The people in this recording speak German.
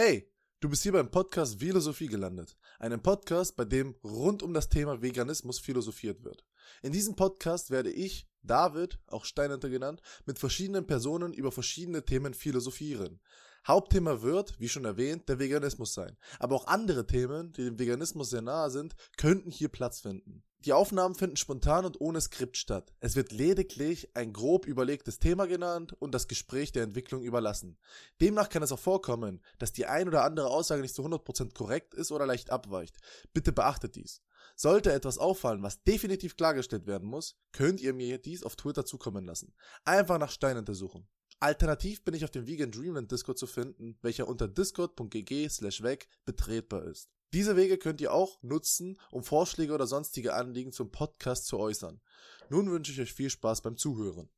Hey, du bist hier beim Podcast Philosophie gelandet. Einem Podcast, bei dem rund um das Thema Veganismus philosophiert wird. In diesem Podcast werde ich, David, auch Steinhunter genannt, mit verschiedenen Personen über verschiedene Themen philosophieren. Hauptthema wird, wie schon erwähnt, der Veganismus sein. Aber auch andere Themen, die dem Veganismus sehr nahe sind, könnten hier Platz finden. Die Aufnahmen finden spontan und ohne Skript statt. Es wird lediglich ein grob überlegtes Thema genannt und das Gespräch der Entwicklung überlassen. Demnach kann es auch vorkommen, dass die ein oder andere Aussage nicht zu 100% korrekt ist oder leicht abweicht. Bitte beachtet dies. Sollte etwas auffallen, was definitiv klargestellt werden muss, könnt ihr mir dies auf Twitter zukommen lassen. Einfach nach Stein untersuchen. Alternativ bin ich auf dem Vegan Dreamland Discord zu finden, welcher unter discord.gg slash weg betretbar ist. Diese Wege könnt ihr auch nutzen, um Vorschläge oder sonstige Anliegen zum Podcast zu äußern. Nun wünsche ich euch viel Spaß beim Zuhören.